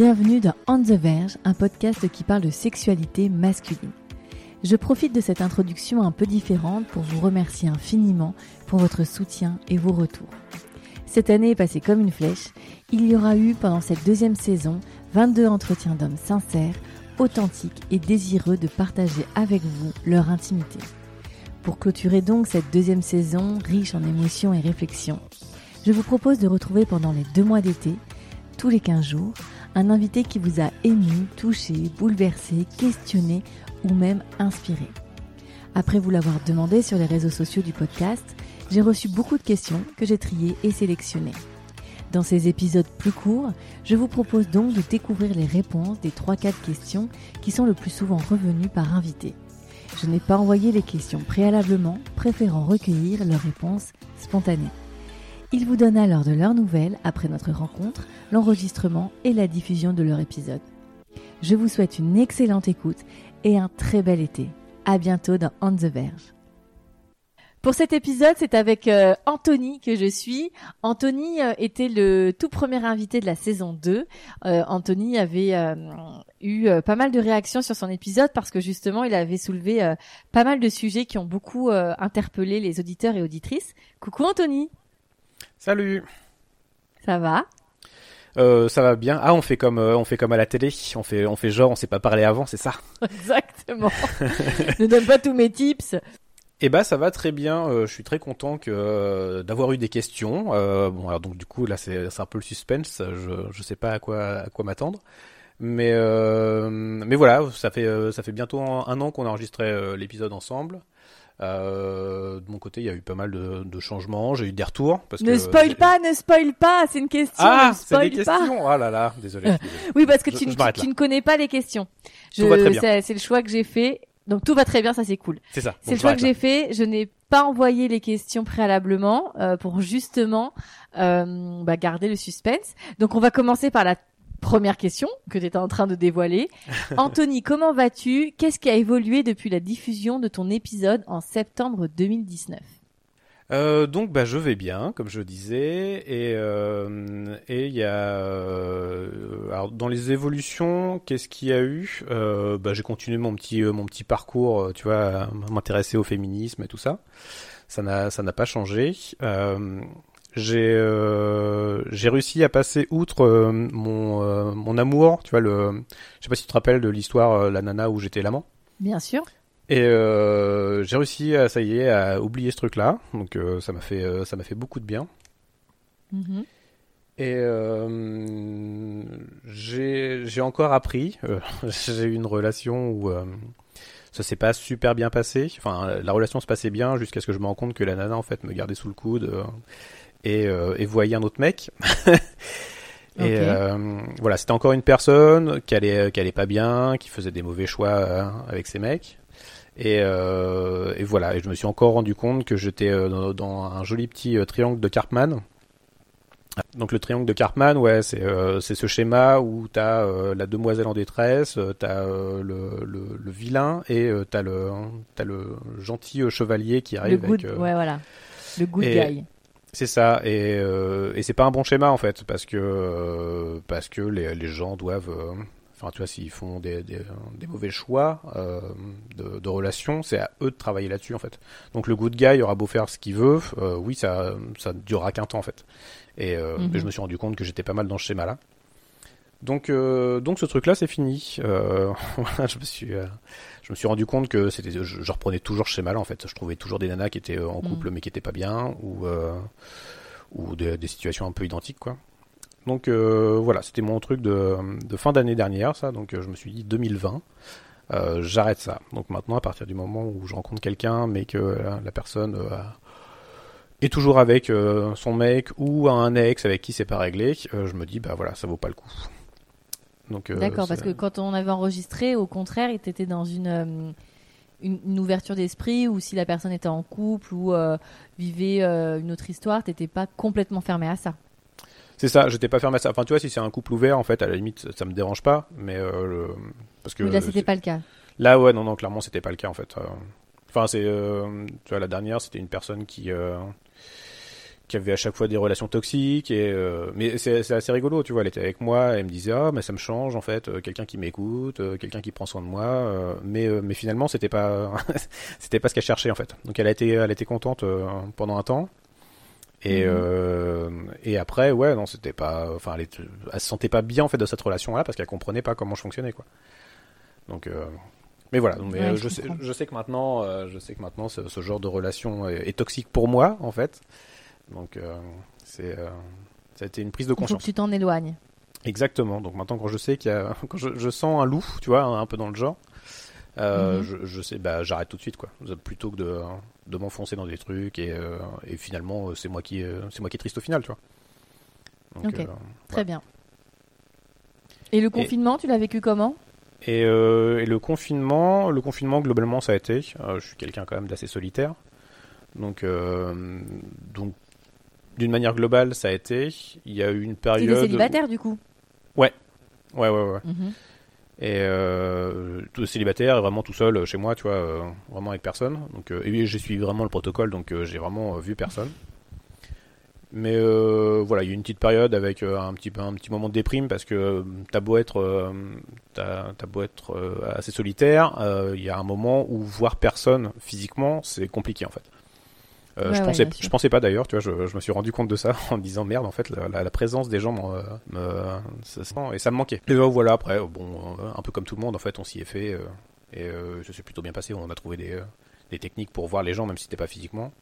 Bienvenue dans On the Verge, un podcast qui parle de sexualité masculine. Je profite de cette introduction un peu différente pour vous remercier infiniment pour votre soutien et vos retours. Cette année est passée comme une flèche. Il y aura eu pendant cette deuxième saison 22 entretiens d'hommes sincères, authentiques et désireux de partager avec vous leur intimité. Pour clôturer donc cette deuxième saison riche en émotions et réflexions, je vous propose de retrouver pendant les deux mois d'été, tous les 15 jours, un invité qui vous a ému, touché, bouleversé, questionné ou même inspiré. Après vous l'avoir demandé sur les réseaux sociaux du podcast, j'ai reçu beaucoup de questions que j'ai triées et sélectionnées. Dans ces épisodes plus courts, je vous propose donc de découvrir les réponses des 3-4 questions qui sont le plus souvent revenues par invité. Je n'ai pas envoyé les questions préalablement, préférant recueillir leurs réponses spontanées. Ils vous donnent alors de leurs nouvelles après notre rencontre, l'enregistrement et la diffusion de leur épisode. Je vous souhaite une excellente écoute et un très bel été. À bientôt dans On the Verge. Pour cet épisode, c'est avec euh, Anthony que je suis. Anthony euh, était le tout premier invité de la saison 2. Euh, Anthony avait eu pas mal de réactions sur son épisode parce que justement, il avait soulevé pas mal de sujets qui ont beaucoup interpellé les auditeurs et auditrices. Coucou Anthony. Salut. Ça va? Euh, ça va bien. Ah, on fait comme euh, on fait comme à la télé. On fait on fait genre on s'est pas parlé avant, c'est ça? Exactement. ne donne pas tous mes tips. Eh ben ça va très bien. Euh, je suis très content que euh, d'avoir eu des questions. bon alors donc du coup là c'est un peu le suspense. Je je sais pas à quoi à quoi m'attendre. Mais mais voilà, ça fait ça fait bientôt un an qu'on a enregistré l'épisode ensemble. Euh, de mon côté, il y a eu pas mal de, de changements. J'ai eu des retours. Parce ne que, spoil pas, ne spoil pas. C'est une question. Ah, c'est des questions. Oh là là, désolé. oui, parce que je, tu, je tu, ne connais pas les questions. C'est le choix que j'ai fait. Donc tout va très bien, ça c'est cool. C'est ça. C'est le choix que j'ai fait. Je n'ai pas envoyé les questions préalablement euh, pour justement euh, bah, garder le suspense. Donc on va commencer par la Première question que tu étais en train de dévoiler. Anthony, comment vas-tu? Qu'est-ce qui a évolué depuis la diffusion de ton épisode en septembre 2019 euh, donc bah je vais bien comme je disais et euh, et il y a euh, alors dans les évolutions qu'est-ce qu'il y a eu? Bah j'ai continué mon petit mon petit parcours tu vois m'intéresser au féminisme et tout ça. Ça n'a ça n'a pas changé j'ai euh, j'ai réussi à passer outre euh, mon euh, mon amour, tu vois le je sais pas si tu te rappelles de l'histoire la nana où j'étais l'amant. Bien sûr. Et j'ai réussi à ça y est à oublier ce truc là, donc ça m'a fait ça m'a fait beaucoup de bien. Mm-hmm. Et j'ai j'ai encore appris, j'ai eu une relation où ça s'est pas super bien passé. Enfin, la relation se passait bien jusqu'à ce que je me rende compte que la nana en fait me gardait sous le coude et, euh, et voyait un autre mec. Et euh, voilà, c'était encore une personne qui allait, qui allait pas bien, qui faisait des mauvais choix euh, avec ses mecs. Et, euh, et, voilà, et je me suis encore rendu compte que j'étais dans, dans, un joli petit triangle de Karpman. Donc le triangle de Karpman, ouais, c'est ce schéma où t'as la demoiselle en détresse, t'as le, le, le, vilain et t'as le le gentil chevalier qui arrive le good, avec. ouais, voilà, le good guy. C'est ça, et, euh, et c'est pas un bon schéma en fait, parce que euh, parce que les, les gens doivent, euh, enfin tu vois, s'ils font des, des, des, mauvais choix euh, de, de relations, c'est à eux de travailler là-dessus en fait. Donc le good guy aura beau faire ce qu'il veut, euh, oui ça ça durera qu'un temps en fait. Et, mm je me suis rendu compte que j'étais pas mal dans ce schéma-là. Donc donc ce truc-là c'est fini. je me suis je me suis rendu compte que c'était, je, reprenais toujours chez mal en fait. Je trouvais toujours des nanas qui étaient euh, en couple mm. mais qui étaient pas bien ou euh, ou des, situations un peu identiques quoi. Donc euh, voilà, c'était mon truc de, de fin d'année dernière ça. Donc je me suis dit 2020. j'arrête ça. Donc maintenant, à partir du moment où je rencontre quelqu'un, mais que la personne et toujours avec son mec ou un ex avec qui c'est pas réglé, je me dis bah voilà, ça vaut pas le coup. Donc D'accord, parce que quand on avait enregistré, au contraire, il était dans une une, ouverture d'esprit ou si la personne était en couple ou vivait une autre histoire, t'étais pas complètement fermé à ça. C'est ça, j'étais pas fermé à ça. Enfin, tu vois, si c'est un couple ouvert, en fait, à la limite, ça me dérange pas, mais euh, parce que. là, c'était pas le cas. Là, ouais, non, non, clairement, c'était pas le cas, en fait. Euh. Enfin, c'est, euh, tu vois, la dernière, c'était une personne qui qui avait à chaque fois des relations toxiques et mais c'est assez rigolo, tu vois. Elle était avec moi, elle me disait ah mais ça me change en fait, quelqu'un qui m'écoute, quelqu'un qui prend soin de moi, mais mais finalement c'était pas c'était pas ce qu'elle cherchait en fait. Donc elle a été elle a été contente pendant un temps. Et, euh, et après, ouais, non, c'était pas. Enfin, elle, elle, se sentait pas bien en fait de cette relation-là parce qu'elle comprenait pas comment je fonctionnais, quoi. Donc, euh, mais voilà. Mais euh, je, sais, je sais que maintenant, euh, je sais que maintenant, ce, ce genre de relation est, toxique pour moi, en fait. Donc, euh, c'est, ça a été une prise de conscience. Il faut que tu t'en éloignes. Exactement. Donc maintenant, quand je sais qu'il y a, quand je, je, sens un loup, tu vois, un peu dans le genre, euh, mhm. je, je, sais, bah, j'arrête tout de suite, quoi. Plutôt que de, de m'enfoncer dans des trucs et, euh, et finalement, euh, c'est moi qui, c'est moi qui est triste au final, tu vois. ok, très bien. Et le confinement, tu l'as vécu comment? Et, et, le confinement, le confinement globalement, ça a été. je suis quelqu'un quand même d'assez solitaire, donc, donc d'une manière globale, ça a été. Il y a eu une période. Tu es célibataire du coup. Ouais, ouais, ouais, ouais. Mhm. Et euh, tout célibataire, vraiment tout seul chez moi, tu vois, euh, vraiment avec personne. Donc, euh, et j'ai suivi vraiment le protocole, donc euh, j'ai vraiment vu personne. Mais euh, voilà, il y a eu une petite période avec un petit un petit moment de déprime parce que t'as beau être beau être assez solitaire, il y a un moment où voir personne physiquement c'est compliqué en fait. Euh, je, pensais, je pensais pas d'ailleurs, tu vois, je, je, me suis rendu compte de ça en me disant merde, en fait, la, la présence des gens me, me, ça, et ça me manquait. Et euh, voilà, après, bon, euh, un peu comme tout le monde, en fait, on s'y est fait et euh, ça s'est plutôt bien passé. On a trouvé des, des techniques pour voir les gens, même si c'était pas physiquement.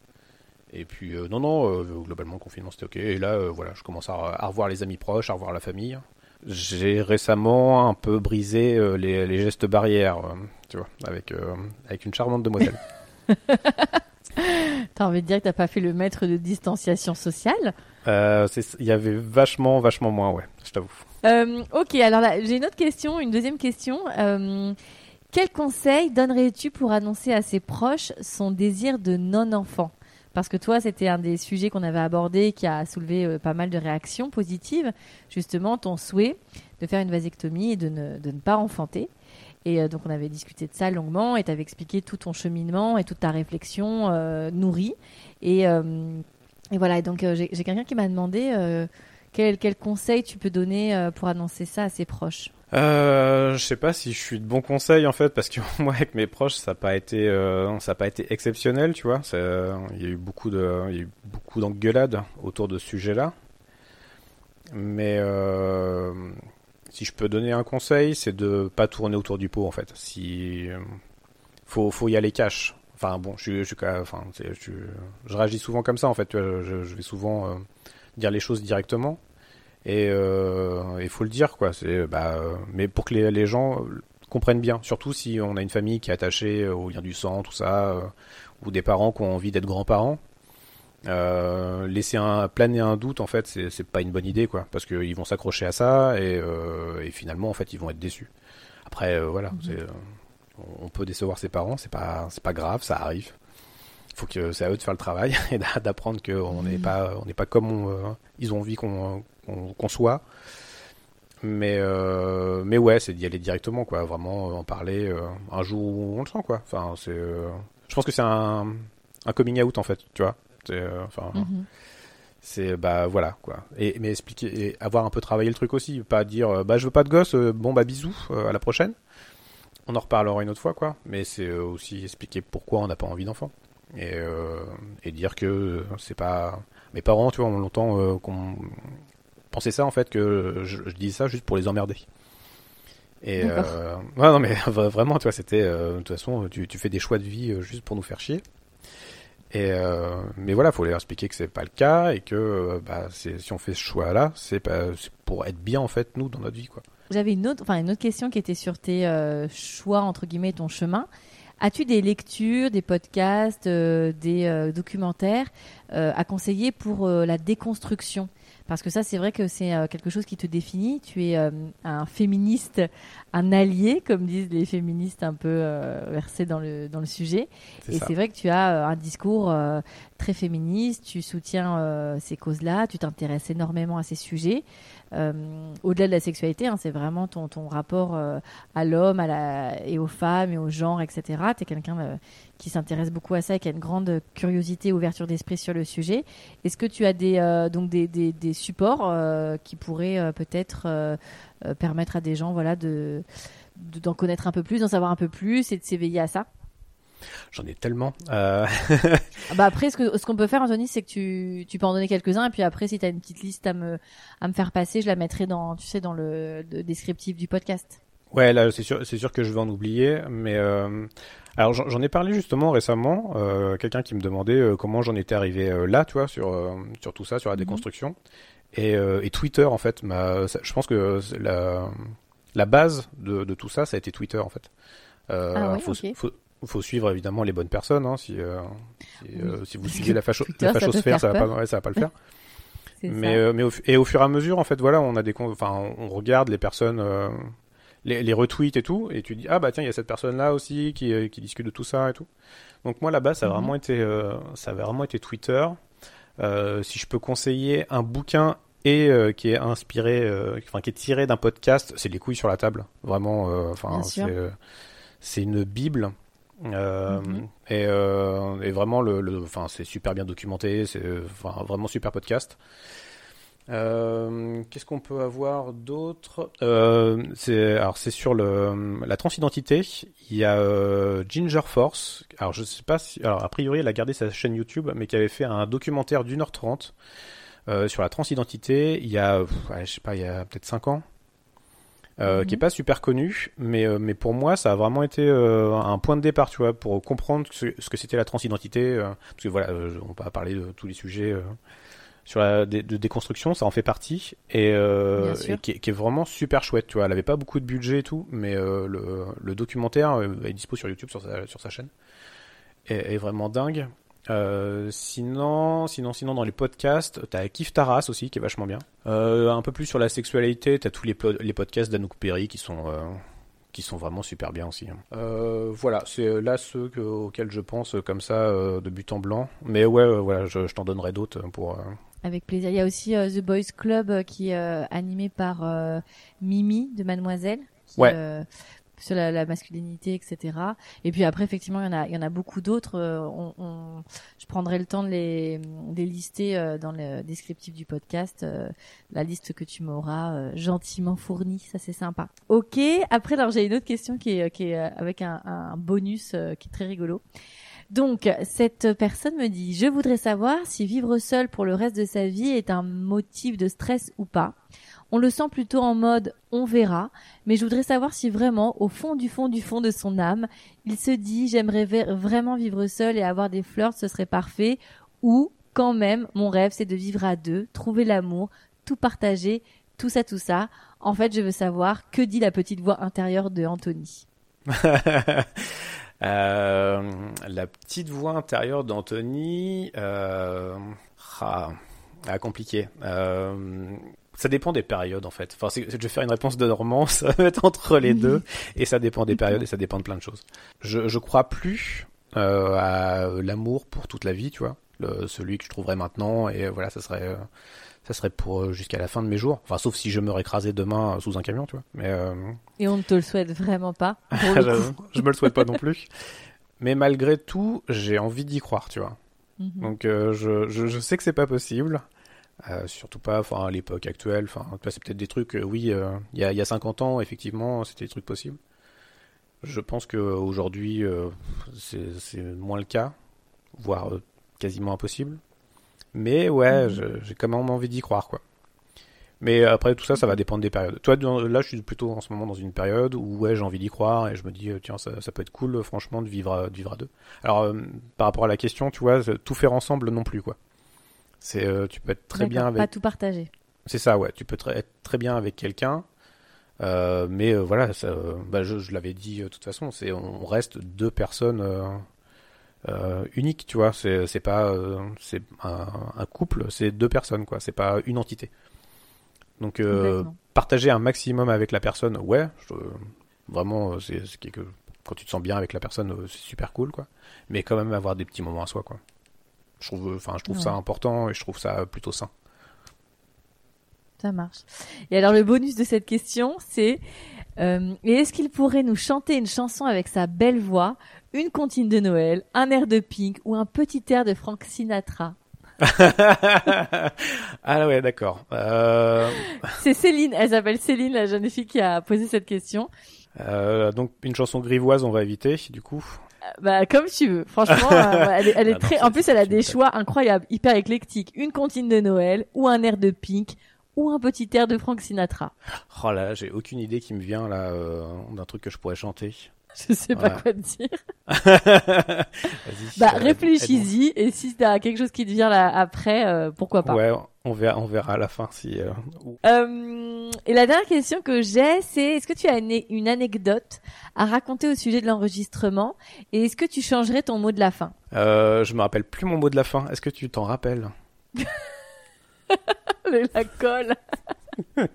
Et puis, non, non, globalement, le confinement c'était ok. Et là, voilà, je commence à, à, revoir les amis proches, à revoir la famille. J'ai récemment un peu brisé les, les, gestes barrières, tu vois, avec, avec une charmante demoiselle. T'as envie de dire que t'as pas fait le maître de distanciation sociale euh, Il y avait vachement, vachement moins, ouais, je t'avoue. Euh, ok, alors là, j'ai une autre question, une deuxième question. Euh, quel conseil donnerais-tu pour annoncer à ses proches son désir de non-enfant? Parce que toi, c'était un des sujets qu'on avait abordé qui a soulevé pas mal de réactions positives. Justement, ton souhait de faire une vasectomie et de ne, de ne pas enfanter. Et euh, donc, on avait discuté de ça longuement et tu avais expliqué tout ton cheminement et toute ta réflexion euh, nourrie. Et, euh, et, voilà, donc j'ai quelqu'un qui m'a demandé quel, quel, conseil tu peux donner pour annoncer ça à ses proches? Euh, je sais pas si je suis de bon conseil en fait parce que moi avec mes proches ça n'a pas été ça a pas été exceptionnel tu vois il y a eu beaucoup de y a eu beaucoup d'engueulades autour de ce sujet là mais si je peux donner un conseil, c'est de pas tourner autour du pot en fait. Si euh, faut faut y aller cash. Enfin bon, je, je, réagis souvent comme ça en fait. Je, je vais souvent euh, dire les choses directement et il euh, faut le dire quoi. C'est bah, mais pour que les, les, gens comprennent bien, surtout si on a une famille qui est attachée au lien du sang, tout ça, ou des parents qui ont envie d'être grands-parents. Euh, laisser un, planer un doute, en fait, c'est pas une bonne idée, quoi, parce qu'ils vont s'accrocher à ça et, euh, et, finalement, en fait, ils vont être déçus. Après, euh, voilà, mhm. euh, on peut décevoir ses parents, c'est pas, c'est pas grave, ça arrive. Il faut que c'est à eux de faire le travail et d'apprendre qu'on n'est mhm. pas, on n'est pas comme on, ils ont envie qu'on qu'on soit. Mais mais ouais, c'est d'y aller directement, quoi, vraiment en parler un jour où on le sent, quoi. Enfin, c'est, je pense que c'est un, un coming out en fait, tu vois euh, enfin, mhm. c'est bah voilà quoi. Et mais expliquer, et avoir un peu travaillé le truc aussi, pas dire euh, bah je veux pas de gosse, euh, bon bah bisous, à la prochaine. On en reparlera une autre fois quoi. Mais c'est aussi expliquer pourquoi on n'a pas envie d'enfant et et dire que c'est pas mes parents, tu vois, ont longtemps qu'on pensait ça en fait que je, dis ça juste pour les emmerder. Et euh, ouais, non mais vraiment, tu vois, c'était de toute façon, tu, tu, fais des choix de vie juste pour nous faire chier. Euh, mais voilà, faut leur expliquer que c'est pas le cas et que euh, bah, si on fait ce choix-là, c'est pour être bien en fait nous dans notre vie quoi. J'avais une autre, enfin une autre question qui était sur tes euh, choix entre guillemets, ton chemin. As-tu des lectures, des podcasts, des documentaires à conseiller pour la déconstruction? Parce que ça, c'est vrai que c'est euh, quelque chose qui te définit. Tu es euh, un féministe, un allié, comme disent les féministes un peu euh, versés dans le, dans le sujet. Et c'est vrai que tu as un discours très féministe, tu soutiens ces causes-là, tu t'intéresses énormément à ces sujets. Au-delà de la sexualité, hein, c'est vraiment ton, ton rapport à l'homme à la, et aux femmes et au genre, etc. Tu es quelqu'un qui s'intéresse beaucoup à ça et qui a une grande curiosité, ouverture d'esprit sur le sujet. Est-ce que tu as des, euh, donc des, des, des supports euh, qui pourraient euh, peut-être permettre à des gens voilà, de, d'en connaître un peu plus, d'en savoir un peu plus et de s'éveiller à ça? J'en ai tellement. Ah bah après, ce, qu'on peut faire, Anthony, c'est que tu, tu peux en donner quelques-uns, et puis après, si tu as une petite liste à me, à me faire passer, je la mettrai dans, tu sais, dans le, descriptif du podcast. Ouais, là, c'est sûr, c'est sûr que je vais en oublier, mais alors j'en ai parlé justement récemment, euh, quelqu'un qui me demandait euh, comment j'en étais arrivé euh, là, tu vois, sur sur tout ça, sur la mhm. déconstruction. Et, et, Twitter en fait, je pense que la la base de, de, tout ça, ça a été Twitter en fait. Ah faut, faut, suivre évidemment les bonnes personnes. Hein, si si, si, vous suivez la, facho la fachosphère, ça, va pas, ça va pas le faire. mais mais au, et au fur et à mesure en fait, voilà, on a des enfin on regarde les personnes les, retweets et tout, et tu dis ah bah tiens il y a cette personne là aussi qui, euh, qui discute de tout ça et tout. Donc moi là-bas ça a mhm. vraiment été euh, ça a vraiment été Twitter. Euh, si je peux conseiller un bouquin et qui est inspiré, enfin qui est tiré d'un podcast, c'est les couilles sur la table. Vraiment, enfin c'est une bible. Mhm. et, et, vraiment le, enfin c'est super bien documenté, c'est vraiment super podcast. Euh, Qu'est-ce qu'on peut avoir d'autre? Euh, C'est alors c'est sur le la transidentité. Il y a euh, Ginger Force. Alors je sais pas si alors a priori elle a gardé sa chaîne YouTube, mais qui avait fait un documentaire d'une heure trente euh, sur la transidentité. Il y a je sais pas il y a peut-être cinq ans. Euh, qui est mhm. pas super connu, mais euh, mais pour moi ça a vraiment été euh, un point de départ, tu vois, pour comprendre ce, ce que c'était la transidentité, parce que voilà, on va pas parler de tous les sujets sur la de, déconstruction, ça en fait partie et, euh, qui, est vraiment super chouette. Tu vois, elle avait pas beaucoup de budget et tout, mais euh, le, le, documentaire est dispo sur YouTube sur sa, sur sa chaîne est, est vraiment dingue. Euh, sinon, sinon, sinon, dans les podcasts, t'as Kif Taras aussi qui est vachement bien. Euh, un peu plus sur la sexualité, t'as tous les, les podcasts d'Anouk Perry qui sont qui sont vraiment super bien aussi. Hein. Euh, voilà, c'est là ceux auxquels je pense comme ça de but en blanc. Mais ouais, voilà, je, je t'en donnerai d'autres pour avec plaisir. Il y a aussi euh, The Boys Club euh, qui est euh, animé par Mimi de Mademoiselle. Sur la, masculinité, etc. Et puis après, effectivement, il y en a, il y en a beaucoup d'autres. On, je prendrai le temps de les, lister dans le descriptif du podcast, la liste que tu m'auras gentiment fournie. Ça, c'est sympa. Ok. Après, alors j'ai une autre question qui est, qui est avec un, un bonus qui est très rigolo. Donc, cette personne me dit, je voudrais savoir si vivre seul pour le reste de sa vie est un motif de stress ou pas. On le sent plutôt en mode on verra, mais je voudrais savoir si vraiment, au fond du fond du fond de son âme, il se dit j'aimerais vraiment vivre seul et avoir des flirts, ce serait parfait, ou quand même, mon rêve c'est de vivre à deux, trouver l'amour, tout partager, tout ça, tout ça. En fait, je veux savoir que dit la petite voix intérieure de Anthony. Euh, la petite voix intérieure d'Anthony, euh, ah, ah, compliqué. Euh, ça dépend des périodes en fait. Enfin, je vais faire une réponse de Normand, ça va être entre les deux, et ça dépend des périodes et ça dépend de plein de choses. Je, je crois plus euh, à l'amour pour toute la vie, tu vois, le, celui que je trouverais maintenant, et voilà, ça serait euh, ça serait pour euh, jusqu'à la fin de mes jours. Enfin, sauf si je me écrasé demain sous un camion, tu vois. Mais euh, et on ne te le souhaite vraiment pas. je me le souhaite pas non plus. Mais malgré tout, j'ai envie d'y croire, tu vois. Mhm. Donc euh, je, je, sais que c'est pas possible. Surtout pas enfin, à l'époque actuelle. Enfin, c'est peut-être des trucs, oui, il y, a, y a 50 ans, effectivement, c'était des trucs possibles. Je pense qu'aujourd'hui, c'est moins le cas, voire quasiment impossible. Mais ouais, mhm. j'ai quand même envie d'y croire, quoi. Mais après, tout ça, ça va dépendre des périodes. Toi, là, je suis plutôt en ce moment dans une période où ouais, j'ai envie d'y croire et je me dis, euh, tiens, ça, peut être cool, franchement, de vivre à, de vivre à deux. Alors, euh, par rapport à la question, tu vois, tout faire ensemble non plus, quoi. C'est, euh, tu peux être très bien avec. Pas tout partager. C'est ça, ouais. Tu peux être très bien avec quelqu'un, Euh, mais euh, voilà, ça, bah, je, je l'avais dit de toute façon, c'est on reste deux personnes uniques, tu vois. C'est c'est pas c'est un, un, couple, c'est deux personnes quoi. C'est pas une entité. Donc partager un maximum avec la personne, ouais, je, vraiment c'est quelque quand tu te sens bien avec la personne, c'est super cool quoi. Mais quand même avoir des petits moments à soi quoi. Je trouve, enfin je trouve ça important et je trouve ça plutôt sain. Ça marche. Et alors le bonus de cette question, c'est euh, est-ce qu'il pourrait nous chanter une chanson avec sa belle voix, une comptine de Noël, un air de Pink ou un petit air de Frank Sinatra? Ah ouais, d'accord. Euh... C'est Céline, elle s'appelle Céline, la jeune fille qui a posé cette question. Euh, donc une chanson grivoise, on va éviter, du coup. Bah comme tu veux. Franchement, euh, elle est, elle est ah très. en plus, elle a des choix incroyables, hyper éclectiques. Une comptine de Noël ou un air de Pink ou un petit air de Frank Sinatra Oh là, j'ai aucune idée qui me vient là euh, d'un truc que je pourrais chanter. Je sais pas quoi te dire. bah réfléchis-y et si t'as quelque chose qui te vient là après, euh, pourquoi pas. Ouais, on verra, on verra à la fin si. Euh, euh... et la dernière question que j'ai, c'est est-ce que tu as une, une, anecdote à raconter au sujet de l'enregistrement et est-ce que tu changerais ton mot de la fin? Euh, Je me rappelle plus mon mot de la fin. Est-ce que tu t'en rappelles? La colle.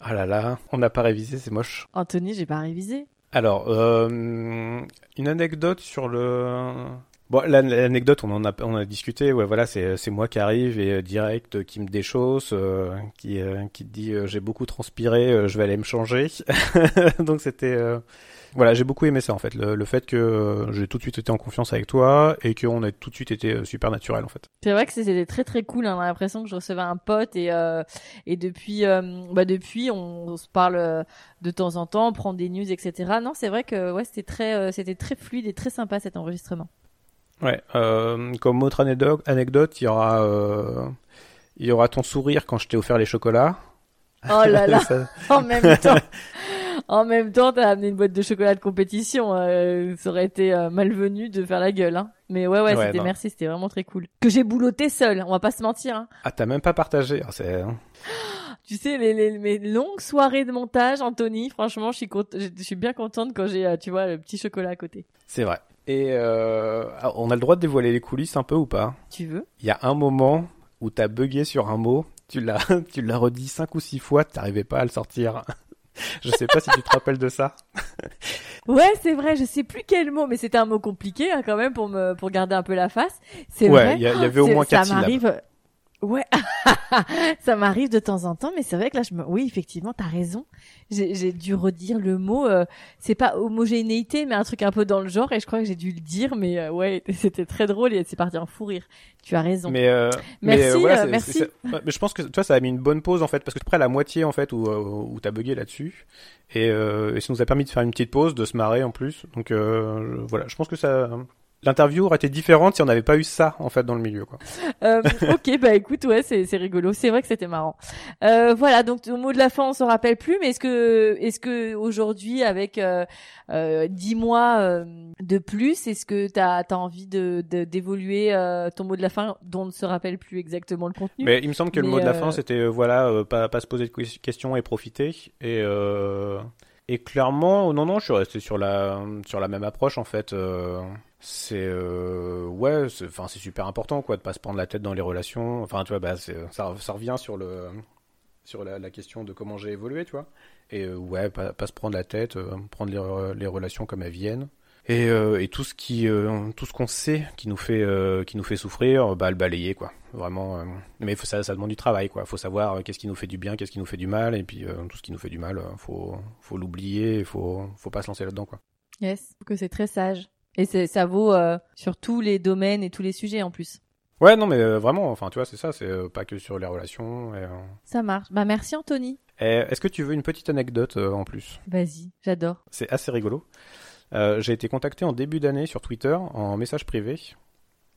ah là là, on n'a pas révisé, c'est moche. Anthony, j'ai pas révisé. Alors, euh, une anecdote sur le. Bon, l'anecdote, on en a, on a discuté. Ouais, voilà, c'est c'est moi qui arrive et euh, direct qui me déchausse, euh, qui qui te dit j'ai beaucoup transpiré, je vais aller me changer. Donc c'était voilà, j'ai beaucoup aimé ça en fait, le, fait que euh, j'ai tout de suite été en confiance avec toi et qu'on ait tout de suite été euh, super naturel en fait. C'est vrai que c'était très très cool. Hein. On a l'impression que je recevais un pote et euh, et depuis bah depuis on, se parle de temps en temps, on prend des news etc. Non, c'est vrai que ouais c'était très c'était très fluide et très sympa cet enregistrement. Ouais, comme autre anecdote, anecdote, il y aura il y aura ton sourire quand je t'ai offert les chocolats. Oh là là, en même temps. en même temps, t'as amené une boîte de chocolat de compétition. Euh, ça aurait été euh, malvenu de faire la gueule. Hein. Mais ouais, ouais, c'était merci, c'était vraiment très cool. Que j'ai boulotté seul, on va pas se mentir. Hein. Ah, t'as même pas partagé. C'est... Hein. Tu sais, les, les, mes longues soirées de montage, Anthony, franchement, je suis, je suis bien contente quand j'ai, euh, tu vois, le petit chocolat à côté. C'est vrai. Et euh, ah, on a le droit de dévoiler les coulisses un peu ou pas? Tu veux? Il y a un moment où t'as bugué sur un mot, tu l'as, tu l'as redit cinq ou six fois, t'arrivais pas à le sortir. je sais pas si tu te rappelles de ça. ouais, c'est vrai, je sais plus quel mot, mais c'était un mot compliqué hein, quand même pour me pour garder un peu la face. C'est ouais, vrai. il y, avait au moins quatre Ça m'arrive. Ouais, ça m'arrive de temps en temps, mais c'est vrai que là, je me, oui, effectivement, t'as raison. J'ai dû redire le mot. Euh, c'est pas homogénéité, mais un truc un peu dans le genre, et je crois que j'ai dû le dire, mais euh, ouais, c'était très drôle et c'est parti en fou rire. Tu as raison. Mais euh, merci, mais, merci. mais je pense que toi, ça a mis une bonne pause en fait, parce que près la moitié en fait où où t'as bugué là-dessus, et, et ça nous a permis de faire une petite pause, de se marrer en plus. Donc voilà, je pense que ça l'interview aurait été différente si on n'avait pas eu ça en fait dans le milieu quoi. Euh, ok bah écoute ouais c'est c'est rigolo c'est vrai que c'était marrant. Euh, voilà donc au mot de la fin on se rappelle plus mais est-ce que est-ce que aujourd'hui avec euh, euh, 10 mois euh, de plus est-ce que t'as as envie de d'évoluer euh, ton mot de la fin dont on ne se rappelle plus exactement le contenu. Mais il me semble que le mot de la fin c'était voilà pas pas se poser de questions et profiter et et clairement non non je suis resté sur la sur la même approche en fait c'est euh, ouais enfin c'est super important quoi de pas se prendre la tête dans les relations. Enfin tu vois bah ça, revient sur le sur la, question de comment j'ai évolué tu vois. Et euh, ouais pas, pas, se prendre la tête euh, prendre les, relations comme elles viennent et, euh, et tout ce qui tout ce qu'on sait qui nous fait qui nous fait souffrir bah le balayer quoi vraiment mais faut, ça ça demande du travail quoi faut savoir qu'est-ce qui nous fait du bien qu'est-ce qui nous fait du mal et puis tout ce qui nous fait du mal faut faut l'oublier faut faut pas se lancer là dedans quoi yes que c'est très sage et ça vaut euh, sur tous les domaines et tous les sujets en plus. Ouais, non, mais euh, vraiment, enfin, tu vois, c'est ça, c'est euh, pas que sur les relations. Et, Ça marche. Bah, merci Anthony. Est-ce que tu veux une petite anecdote en plus? Vas-y, j'adore. C'est assez rigolo. J'ai été contacté en début d'année sur Twitter en message privé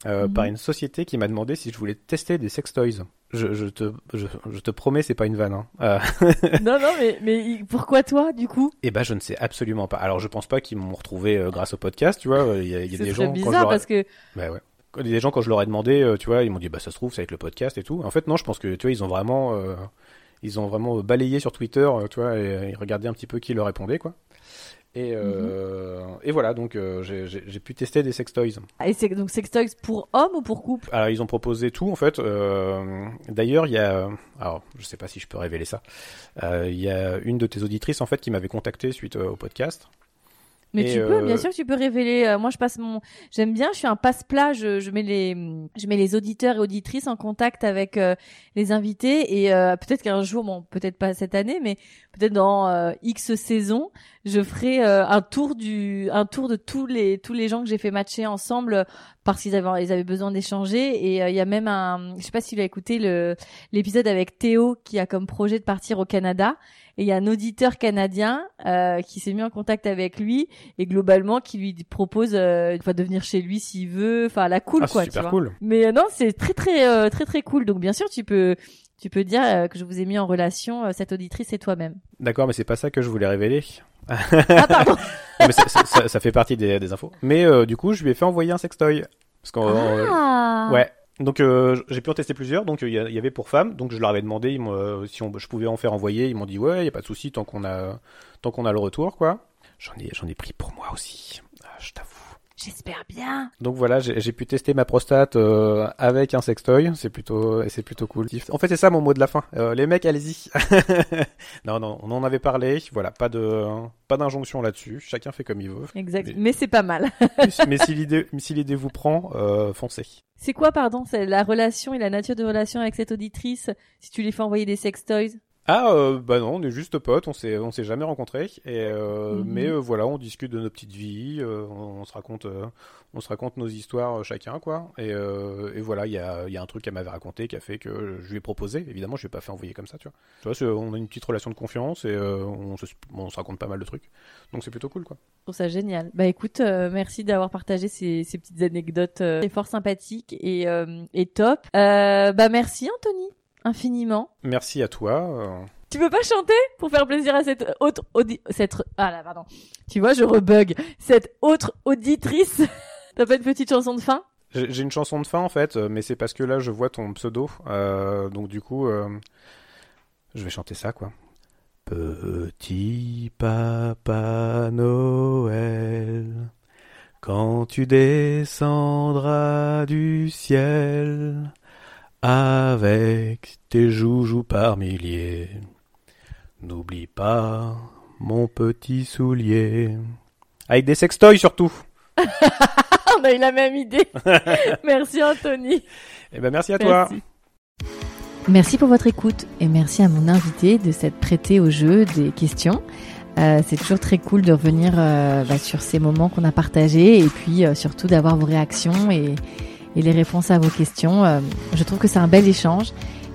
mhm. par une société qui m'a demandé si je voulais tester des sextoys. Je, je, te, je, je, te promets, c'est pas une vanne. Hein. Euh. non, non, mais, mais pourquoi toi, du coup? Eh ben, je ne sais absolument pas. Alors, je pense pas qu'ils m'ont retrouvé euh, grâce au podcast, tu vois. Il y a, il y a des gens. bizarre quand parce que. Bah ouais. Il y a des gens quand je leur ai demandé, euh, tu vois, ils m'ont dit bah ça se trouve c'est avec le podcast et tout. En fait, non, je pense que tu vois, ils ont vraiment, ils ont vraiment balayé sur Twitter, tu vois, et ils regardaient un petit peu qui leur répondait, quoi. Et, euh, et voilà, donc euh, j'ai pu tester des sextoys. Et c'est donc sextoys pour hommes ou pour couple Alors ils ont proposé tout en fait. Euh, D'ailleurs, il y a, alors je sais pas si je peux révéler ça. Euh, il y a une de tes auditrices en fait qui m'avait contacté suite au podcast mais tu peux, bien euh, sûr, tu peux révéler. Euh, moi, je passe mon, j'aime bien. Je suis un passe-plat. Je, je, mets les, je mets les auditeurs et auditrices en contact avec euh, les invités et peut-être qu'un jour, bon, peut-être pas cette année, mais peut-être dans X saison, je ferai un tour du, un tour de tous les, tous les gens que j'ai fait matcher ensemble parce qu'ils avaient, ils avaient besoin d'échanger. Et il y a même un, je sais pas si tu as écouté le, l'épisode avec Théo qui a comme projet de partir au Canada et il y a un auditeur canadien euh, qui s'est mis en contact avec lui et globalement qui lui propose euh, de venir chez lui s'il veut. Enfin, la cool ah, quoi. Super cool. Mais euh, non, c'est très très euh, très très cool. Donc bien sûr, tu peux tu peux dire euh, que je vous ai mis en relation cette auditrice et toi-même. D'accord, mais c'est pas ça que je voulais révéler. Ah pardon. mais ça, ça, ça, fait partie des, des infos. Mais du coup, je lui ai fait envoyer un sextoy. Parce qu'on, ah. ouais, donc euh, j'ai pu en tester plusieurs. Donc il y, y, avait pour femmes. Donc je leur avais demandé si on, je pouvais en faire envoyer. Ils m'ont dit ouais, il y a pas de souci tant qu'on a tant qu'on a le retour quoi. J'en ai j'en ai pris pour moi aussi. J'espère bien. Donc voilà, j'ai pu tester ma prostate euh, avec un sextoy. C'est plutôt, c'est plutôt cool. En fait, c'est ça mon mot de la fin. Euh, les mecs, allez-y. non, non, on en avait parlé. Voilà, pas de, pas d'injonction là-dessus. Chacun fait comme il veut. Exact. Mais, c'est pas mal. mais si l'idée, si l'idée vous prend, euh, foncez. C'est quoi, pardon, c'est la relation et la nature de relation avec cette auditrice Si tu lui fais envoyer des sextoys? Ah euh, bah non, on est juste potes, on s'est on s'est jamais rencontrés et euh, mhm. mais euh, voilà, on discute de nos petites vies, euh, on, se raconte on se raconte nos histoires chacun quoi et, et voilà, il y a il y a un truc qu'elle m'avait raconté qui a fait que je lui ai proposé. Évidemment, je lui ai pas fait envoyer comme ça, tu vois. Tu vois, on a une petite relation de confiance et on se on se raconte pas mal de trucs. Donc c'est plutôt cool quoi. Je trouve ça génial. Bah écoute, merci d'avoir partagé ces, ces petites anecdotes c'est fort sympathiques et et top. bah merci Anthony infiniment. Merci à toi. Tu veux pas chanter pour faire plaisir à cette autre audi cette ah là pardon. Tu vois, je rebug. Cette autre auditrice. T'as pas une petite chanson de fin? J'ai une chanson de fin en fait, mais c'est parce que là je vois ton pseudo, euh, donc du coup euh, je vais chanter ça quoi. Petit papa Noël, quand tu descendras du ciel, avec tes joujoux par milliers. N'oublie pas mon petit soulier. Avec des sextoys surtout. On a eu la même idée. merci Anthony. Eh ben merci à toi. Merci pour votre écoute et merci à mon invité de s'être prêté au jeu des questions. Euh, c'est toujours très cool de revenir euh, bah, sur ces moments qu'on a partagés et puis euh, surtout d'avoir vos réactions et, et les réponses à vos questions. Euh, je trouve que c'est un bel échange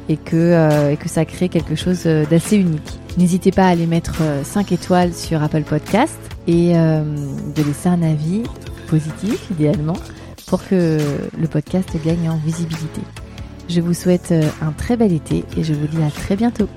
et que, euh, ça crée quelque chose euh, d'assez unique. N'hésitez pas à aller mettre 5 étoiles sur Apple Podcast et de laisser un avis positif idéalement pour que le podcast gagne en visibilité. Je vous souhaite un très bel été et je vous dis à très bientôt.